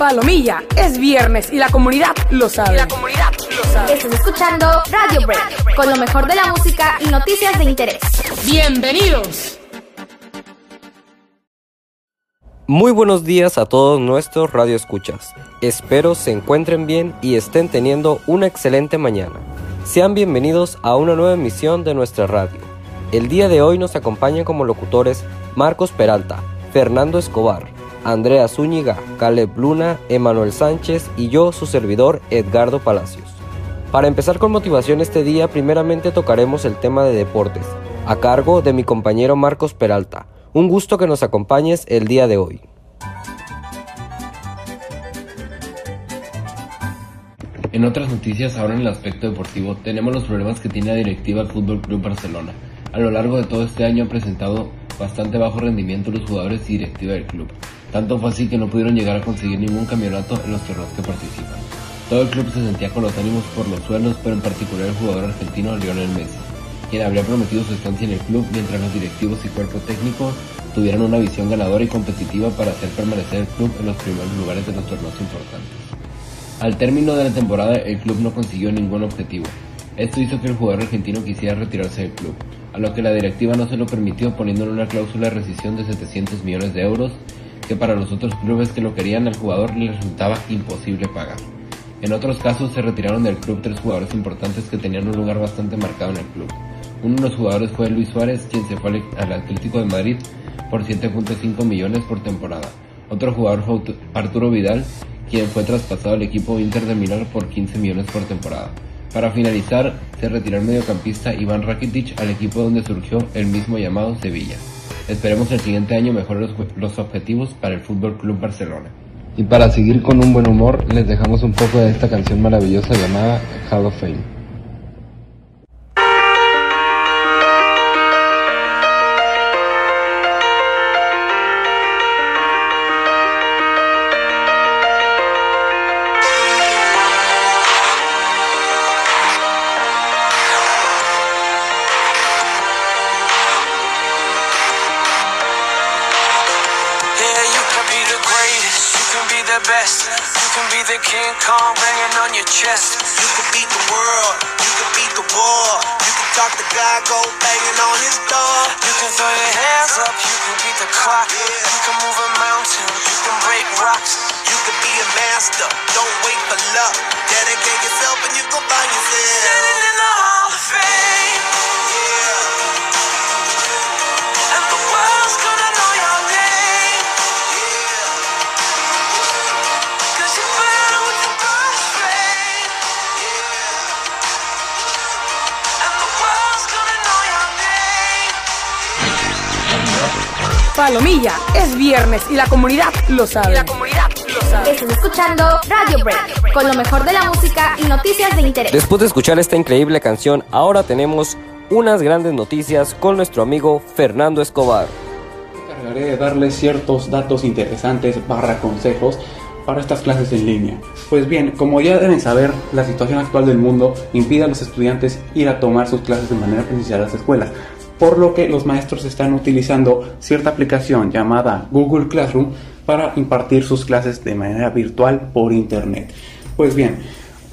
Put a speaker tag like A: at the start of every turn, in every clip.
A: Palomilla, es viernes y la comunidad lo sabe. la comunidad lo sabe.
B: Estás escuchando Radio Break, con lo mejor de la música y noticias de interés.
A: Bienvenidos.
C: Muy buenos días a todos nuestros radioescuchas. Espero se encuentren bien y estén teniendo una excelente mañana. Sean bienvenidos a una nueva emisión de nuestra radio. El día de hoy nos acompañan como locutores Marcos Peralta, Fernando Escobar, Andrea Zúñiga, Caleb Luna, Emanuel Sánchez y yo, su servidor, Edgardo Palacios. Para empezar con motivación este día, primeramente tocaremos el tema de deportes, a cargo de mi compañero Marcos Peralta. Un gusto que nos acompañes el día de hoy.
D: En otras noticias, ahora en el aspecto deportivo, tenemos los problemas que tiene la directiva del Fútbol Club Barcelona. A lo largo de todo este año ha presentado bastante bajo rendimiento los jugadores y directiva del club. Tanto fue así que no pudieron llegar a conseguir ningún campeonato en los torneos que participan. Todo el club se sentía con los ánimos por los suelos, pero en particular el jugador argentino Lionel Messi, quien habría prometido su estancia en el club mientras los directivos y cuerpo técnico tuvieran una visión ganadora y competitiva para hacer permanecer el club en los primeros lugares de los torneos importantes. Al término de la temporada, el club no consiguió ningún objetivo. Esto hizo que el jugador argentino quisiera retirarse del club, a lo que la directiva no se lo permitió poniéndole una cláusula de rescisión de 700 millones de euros que para los otros clubes que lo querían al jugador le resultaba imposible pagar. En otros casos se retiraron del club tres jugadores importantes que tenían un lugar bastante marcado en el club. Uno de los jugadores fue Luis Suárez, quien se fue al Atlético de Madrid por 7.5 millones por temporada. Otro jugador fue Arturo Vidal, quien fue traspasado al equipo Inter de Milán por 15 millones por temporada. Para finalizar, se retiró el mediocampista Iván Rakitic al equipo donde surgió el mismo llamado Sevilla. Esperemos el siguiente año mejorar los, objetivos para el Fútbol Club Barcelona.
E: Y para seguir con un buen humor, les dejamos un poco de esta canción maravillosa llamada Hall of Fame. like King Kong banging on your chest. You
F: could beat the world, you could beat the war. You can talk to God, go banging on his door. You
E: can throw your hands up, you can beat the clock. You can move a mountain, you can break rocks.
F: You can be a master, don't wait for luck. Dedicate yourself and you can find yourself.
A: Palomilla, es viernes y la comunidad lo sabe. la comunidad
B: lo sabe. Estás escuchando Radio Break, con lo mejor de la música y noticias de interés.
C: Después de escuchar esta increíble canción, ahora tenemos unas grandes noticias con nuestro amigo Fernando Escobar.
G: Me encargaré de darles ciertos datos interesantes barra consejos para estas clases en línea. Pues bien, como ya deben saber, la situación actual del mundo impide a los estudiantes ir a tomar sus clases de manera presencial a las escuelas por lo que los maestros están utilizando cierta aplicación llamada Google Classroom para impartir sus clases de manera virtual por internet. Pues bien,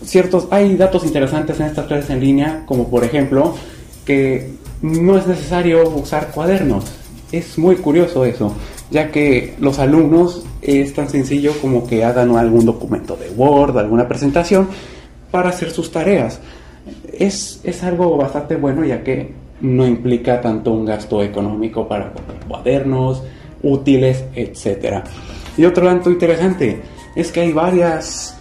G: ciertos hay datos interesantes en estas clases en línea, como por ejemplo que no es necesario usar cuadernos. Es muy curioso eso, ya que los alumnos es tan sencillo como que hagan algún documento de Word, alguna presentación para hacer sus tareas. Es, es algo bastante bueno ya que no implica tanto un gasto económico para comprar cuadernos, útiles, etc. Y otro dato interesante es que hay varias,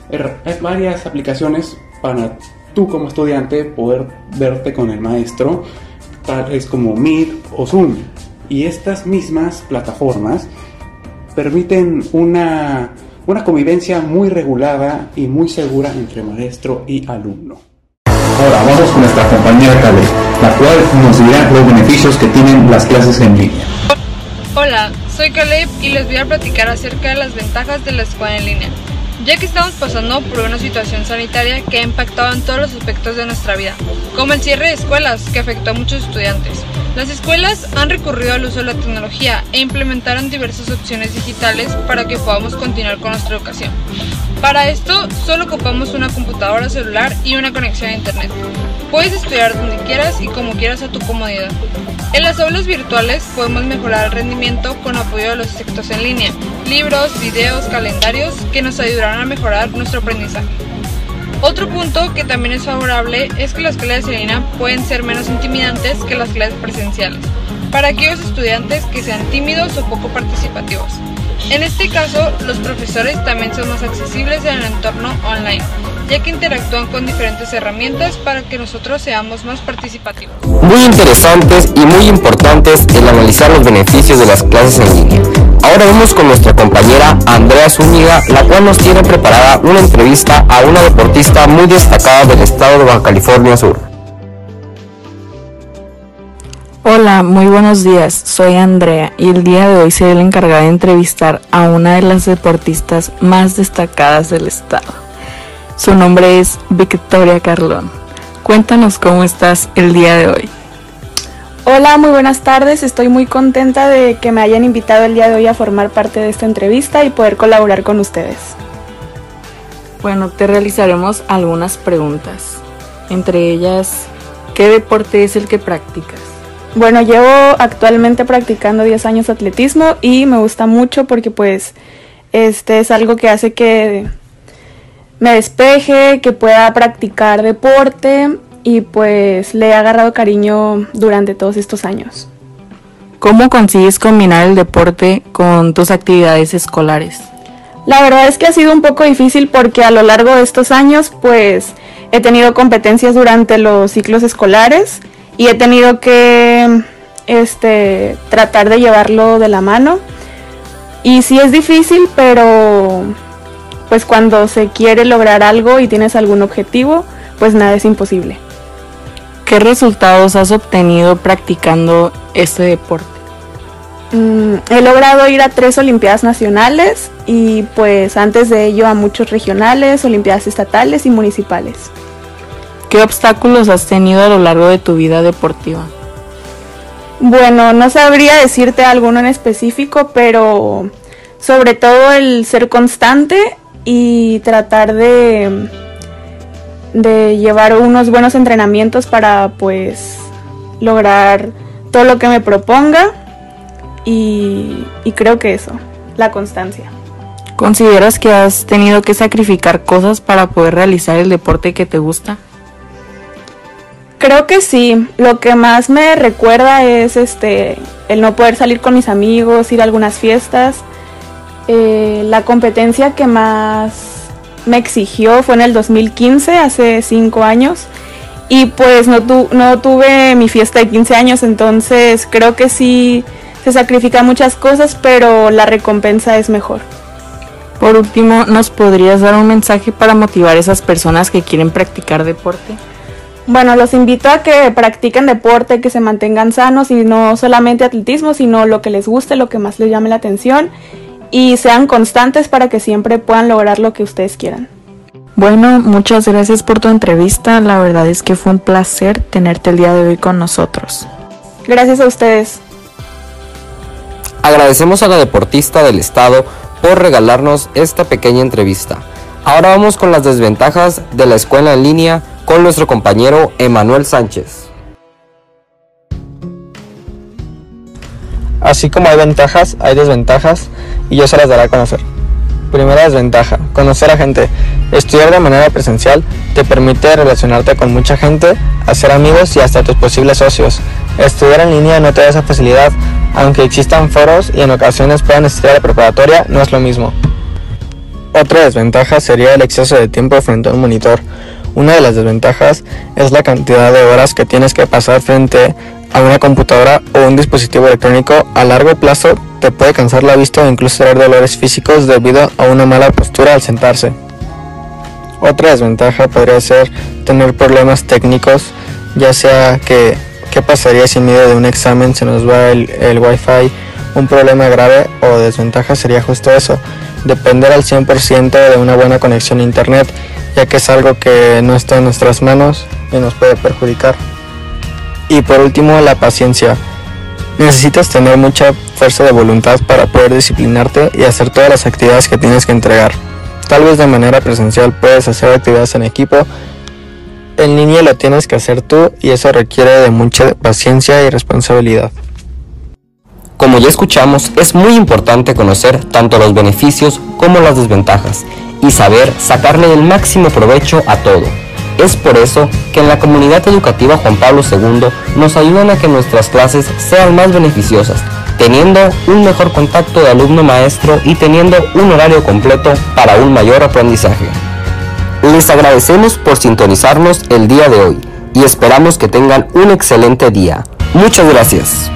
G: varias aplicaciones para tú como estudiante poder verte con el maestro, tales como Meet o Zoom. Y estas mismas plataformas permiten una, una convivencia muy regulada y muy segura entre maestro y alumno.
H: Con nuestra compañera Caleb, la cual nos dirá los beneficios que tienen las clases en línea.
I: Hola, soy Caleb y les voy a platicar acerca de las ventajas de la escuela en línea, ya que estamos pasando por una situación sanitaria que ha impactado en todos los aspectos de nuestra vida, como el cierre de escuelas que afectó a muchos estudiantes. Las escuelas han recurrido al uso de la tecnología e implementaron diversas opciones digitales para que podamos continuar con nuestra educación. Para esto, solo ocupamos una computadora celular y una conexión a Internet. Puedes estudiar donde quieras y como quieras a tu comodidad. En las aulas virtuales podemos mejorar el rendimiento con apoyo de los textos en línea, libros, videos, calendarios que nos ayudarán a mejorar nuestro aprendizaje. Otro punto que también es favorable es que las clases en línea pueden ser menos intimidantes que las clases presenciales, para aquellos estudiantes que sean tímidos o poco participativos. En este caso, los profesores también son más accesibles en el entorno online, ya que interactúan con diferentes herramientas para que nosotros seamos más participativos.
C: Muy interesantes y muy importantes el analizar los beneficios de las clases en línea. Ahora vamos con nuestra compañera Andrea Zúñiga, la cual nos tiene preparada una entrevista a una deportista muy destacada del estado de Baja California Sur.
J: Hola, muy buenos días. Soy Andrea y el día de hoy seré la encargada de entrevistar a una de las deportistas más destacadas del estado. Su nombre es Victoria Carlón. Cuéntanos cómo estás el día de hoy.
K: Hola, muy buenas tardes. Estoy muy contenta de que me hayan invitado el día de hoy a formar parte de esta entrevista y poder colaborar con ustedes.
J: Bueno, te realizaremos algunas preguntas. Entre ellas, ¿qué deporte es el que practicas?
K: Bueno, llevo actualmente practicando 10 años atletismo y me gusta mucho porque pues este es algo que hace que me despeje, que pueda practicar deporte y pues le he agarrado cariño durante todos estos años.
J: ¿Cómo consigues combinar el deporte con tus actividades escolares?
K: La verdad es que ha sido un poco difícil porque a lo largo de estos años pues he tenido competencias durante los ciclos escolares y he tenido que este tratar de llevarlo de la mano. Y sí es difícil, pero pues cuando se quiere lograr algo y tienes algún objetivo, pues nada es imposible.
J: ¿Qué resultados has obtenido practicando este deporte?
K: Mm, he logrado ir a tres Olimpiadas Nacionales y pues antes de ello a muchos regionales, Olimpiadas Estatales y Municipales.
J: ¿Qué obstáculos has tenido a lo largo de tu vida deportiva?
K: Bueno, no sabría decirte alguno en específico, pero sobre todo el ser constante y tratar de de llevar unos buenos entrenamientos para pues lograr todo lo que me proponga y, y creo que eso, la constancia.
J: ¿Consideras que has tenido que sacrificar cosas para poder realizar el deporte que te gusta?
K: Creo que sí. Lo que más me recuerda es este el no poder salir con mis amigos, ir a algunas fiestas. Eh, la competencia que más me exigió fue en el 2015, hace cinco años. Y pues no, no tuve mi fiesta de 15 años, entonces creo que sí se sacrifican muchas cosas, pero la recompensa es mejor.
J: Por último, ¿nos podrías dar un mensaje para motivar a esas personas que quieren practicar deporte?
K: Bueno, los invito a que practiquen deporte, que se mantengan sanos y no solamente atletismo, sino lo que les guste, lo que más les llame la atención y sean constantes para que siempre puedan lograr lo que ustedes quieran.
J: Bueno, muchas gracias por tu entrevista. La verdad es que fue un placer tenerte el día de hoy con nosotros.
K: Gracias a ustedes.
C: Agradecemos a la deportista del estado por regalarnos esta pequeña entrevista. Ahora vamos con las desventajas de la escuela en línea con nuestro compañero Emanuel Sánchez.
L: Así como hay ventajas, hay desventajas y yo se las daré a conocer. Primera desventaja, conocer a gente. Estudiar de manera presencial te permite relacionarte con mucha gente, hacer amigos y hasta tus posibles socios. Estudiar en línea no te da esa facilidad, aunque existan foros y en ocasiones puedan estudiar la preparatoria, no es lo mismo. Otra desventaja sería el exceso de tiempo frente a un monitor. Una de las desventajas es la cantidad de horas que tienes que pasar frente a una computadora o un dispositivo electrónico. A largo plazo te puede cansar la vista o incluso dar dolores físicos debido a una mala postura al sentarse. Otra desventaja podría ser tener problemas técnicos, ya sea que qué pasaría si en medio de un examen se nos va el, el wifi, un problema grave o desventaja sería justo eso, depender al 100% de una buena conexión a internet, ya que es algo que no está en nuestras manos y nos puede perjudicar. Y por último, la paciencia. Necesitas tener mucha fuerza de voluntad para poder disciplinarte y hacer todas las actividades que tienes que entregar. Tal vez de manera presencial puedes hacer actividades en equipo, en línea lo tienes que hacer tú y eso requiere de mucha paciencia y responsabilidad.
C: Como ya escuchamos, es muy importante conocer tanto los beneficios como las desventajas y saber sacarle el máximo provecho a todo. Es por eso que en la comunidad educativa Juan Pablo II nos ayudan a que nuestras clases sean más beneficiosas, teniendo un mejor contacto de alumno-maestro y teniendo un horario completo para un mayor aprendizaje. Les agradecemos por sintonizarnos el día de hoy y esperamos que tengan un excelente día. Muchas gracias.